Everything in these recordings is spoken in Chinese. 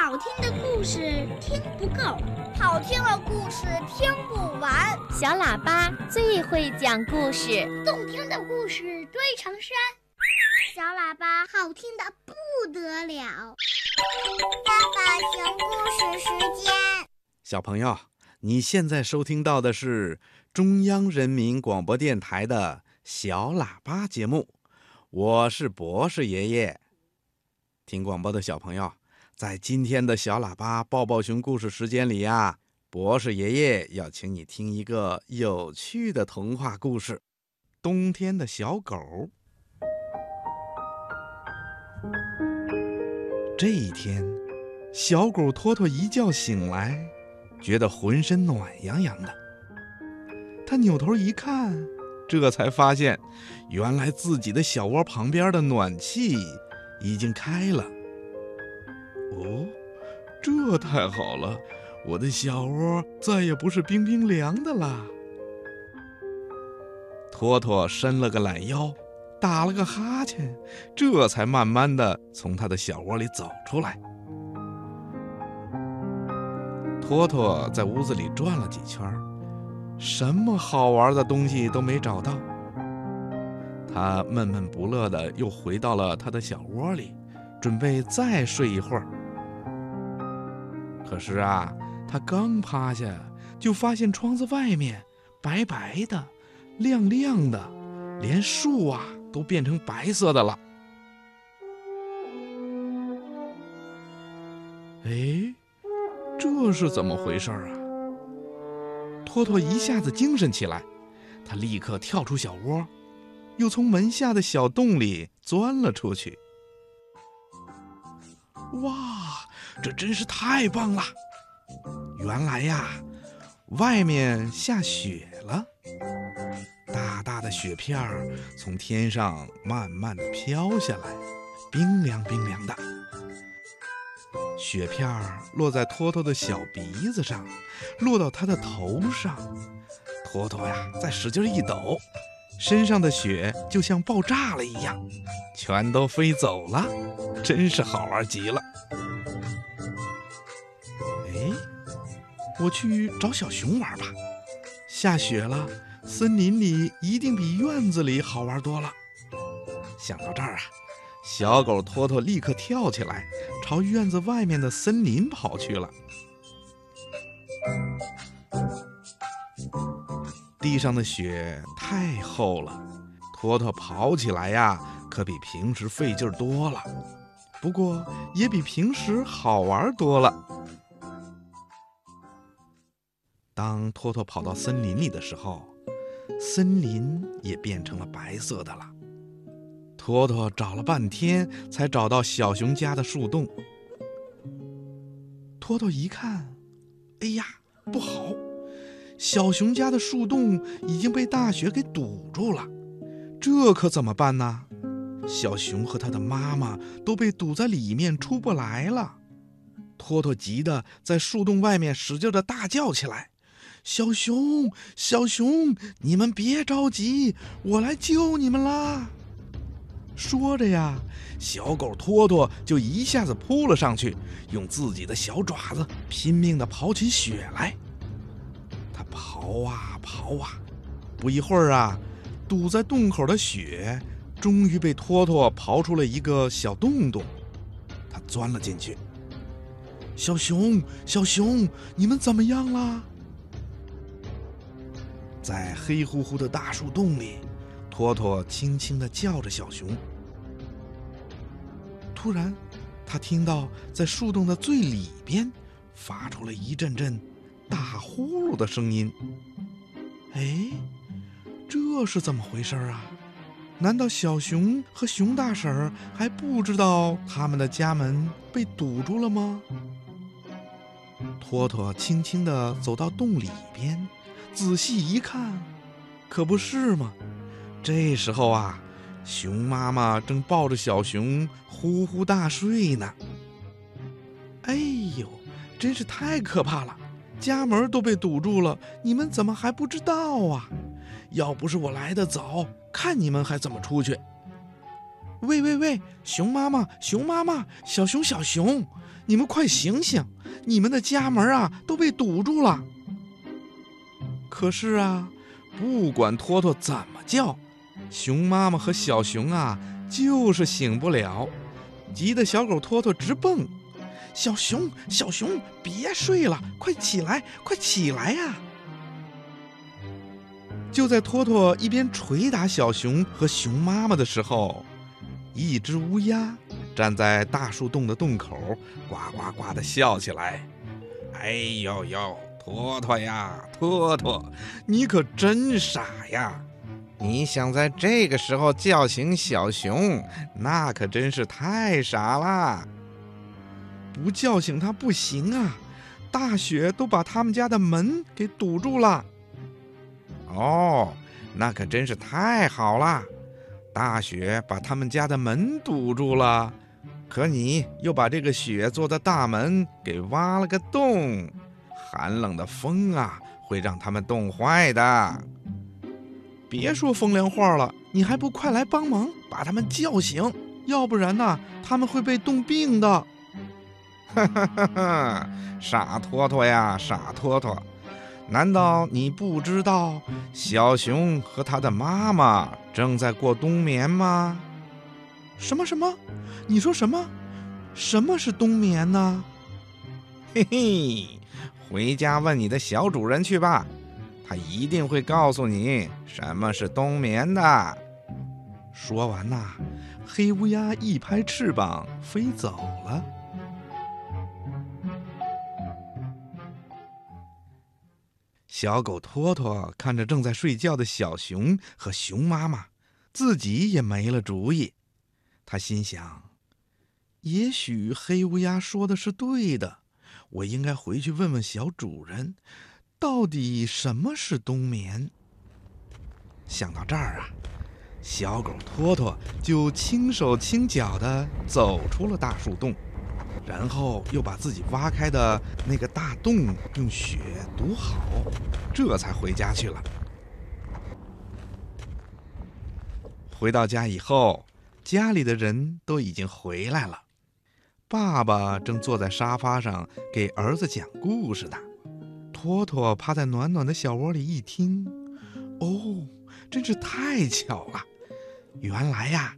好听的故事听不够，好听的故事听不完。小喇叭最会讲故事，动听的故事堆成山。小喇叭好听的不得了。爸爸讲故事时间。小朋友，你现在收听到的是中央人民广播电台的小喇叭节目，我是博士爷爷。听广播的小朋友。在今天的小喇叭抱抱熊故事时间里呀，博士爷爷要请你听一个有趣的童话故事《冬天的小狗》。这一天，小狗托托一觉醒来，觉得浑身暖洋洋的。他扭头一看，这才发现，原来自己的小窝旁边的暖气已经开了。哦，这太好了！我的小窝再也不是冰冰凉的啦。托托伸了个懒腰，打了个哈欠，这才慢慢的从他的小窝里走出来。托托在屋子里转了几圈，什么好玩的东西都没找到。他闷闷不乐的又回到了他的小窝里，准备再睡一会儿。可是啊，他刚趴下，就发现窗子外面白白的、亮亮的，连树啊都变成白色的了。哎，这是怎么回事啊？托托一下子精神起来，他立刻跳出小窝，又从门下的小洞里钻了出去。哇！这真是太棒了！原来呀，外面下雪了，大大的雪片儿从天上慢慢的飘下来，冰凉冰凉的。雪片儿落在托托的小鼻子上，落到他的头上，托托呀，再使劲一抖，身上的雪就像爆炸了一样，全都飞走了，真是好玩极了。哎我去找小熊玩吧。下雪了，森林里一定比院子里好玩多了。想到这儿啊，小狗托托立刻跳起来，朝院子外面的森林跑去了。地上的雪太厚了，托托跑起来呀，可比平时费劲多了。不过也比平时好玩多了。当托托跑到森林里的时候，森林也变成了白色的了。托托找了半天，才找到小熊家的树洞。托托一看，哎呀，不好！小熊家的树洞已经被大雪给堵住了，这可怎么办呢？小熊和他的妈妈都被堵在里面，出不来了。托托急得在树洞外面使劲的大叫起来。小熊，小熊，你们别着急，我来救你们啦！说着呀，小狗托托就一下子扑了上去，用自己的小爪子拼命地刨起雪来。它刨啊刨啊，不一会儿啊，堵在洞口的雪终于被托托刨出了一个小洞洞。它钻了进去。小熊，小熊，你们怎么样啦？在黑乎乎的大树洞里，托托轻轻地叫着小熊。突然，他听到在树洞的最里边发出了一阵阵打呼噜的声音。哎，这是怎么回事啊？难道小熊和熊大婶还不知道他们的家门被堵住了吗？托托轻轻地走到洞里边。仔细一看，可不是吗！这时候啊，熊妈妈正抱着小熊呼呼大睡呢。哎呦，真是太可怕了！家门都被堵住了，你们怎么还不知道啊？要不是我来的早，看你们还怎么出去！喂喂喂，熊妈妈，熊妈妈，小熊小熊，你们快醒醒！你们的家门啊都被堵住了。可是啊，不管托托怎么叫，熊妈妈和小熊啊就是醒不了，急得小狗托托直蹦。小熊，小熊，别睡了，快起来，快起来呀！就在托托一边捶打小熊和熊妈妈的时候，一只乌鸦站在大树洞的洞口，呱呱呱地笑起来。哎呦呦，托托呀，托托，你可真傻呀！你想在这个时候叫醒小熊，那可真是太傻了。不叫醒他不行啊！大雪都把他们家的门给堵住了。哦，那可真是太好了！大雪把他们家的门堵住了，可你又把这个雪做的大门给挖了个洞，寒冷的风啊会让他们冻坏的。别说风凉话了，你还不快来帮忙把他们叫醒？要不然呢，他们会被冻病的。哈哈哈哈傻托托呀，傻托托！难道你不知道小熊和他的妈妈正在过冬眠吗？什么什么？你说什么？什么是冬眠呢？嘿嘿，回家问你的小主人去吧，他一定会告诉你什么是冬眠的。说完呐，黑乌鸦一拍翅膀飞走了。小狗托托看着正在睡觉的小熊和熊妈妈，自己也没了主意。他心想：“也许黑乌鸦说的是对的，我应该回去问问小主人，到底什么是冬眠。”想到这儿啊，小狗托托就轻手轻脚地走出了大树洞。然后又把自己挖开的那个大洞用雪堵好，这才回家去了。回到家以后，家里的人都已经回来了，爸爸正坐在沙发上给儿子讲故事呢。托托趴在暖暖的小窝里一听，哦，真是太巧了！原来呀，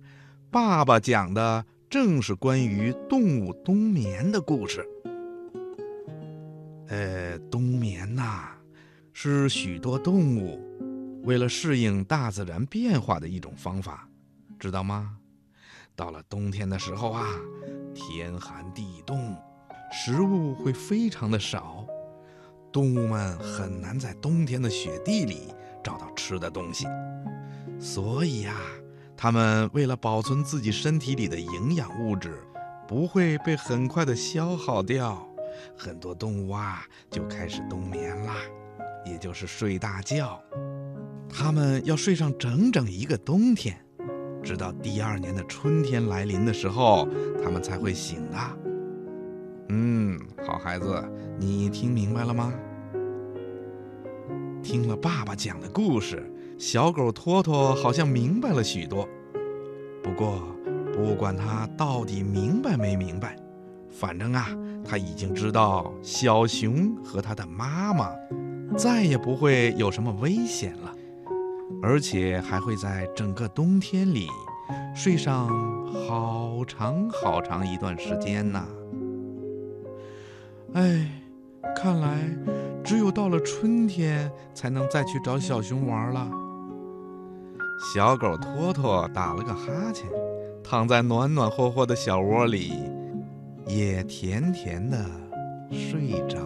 爸爸讲的。正是关于动物冬眠的故事。呃，冬眠呐，是许多动物为了适应大自然变化的一种方法，知道吗？到了冬天的时候啊，天寒地冻，食物会非常的少，动物们很难在冬天的雪地里找到吃的东西，所以呀。它们为了保存自己身体里的营养物质，不会被很快的消耗掉，很多动物啊就开始冬眠啦，也就是睡大觉。它们要睡上整整一个冬天，直到第二年的春天来临的时候，它们才会醒的。嗯，好孩子，你听明白了吗？听了爸爸讲的故事。小狗托托好像明白了许多，不过不管他到底明白没明白，反正啊，他已经知道小熊和他的妈妈再也不会有什么危险了，而且还会在整个冬天里睡上好长好长一段时间呢。哎，看来只有到了春天才能再去找小熊玩了。小狗托托打了个哈欠，躺在暖暖和和的小窝里，也甜甜的睡着。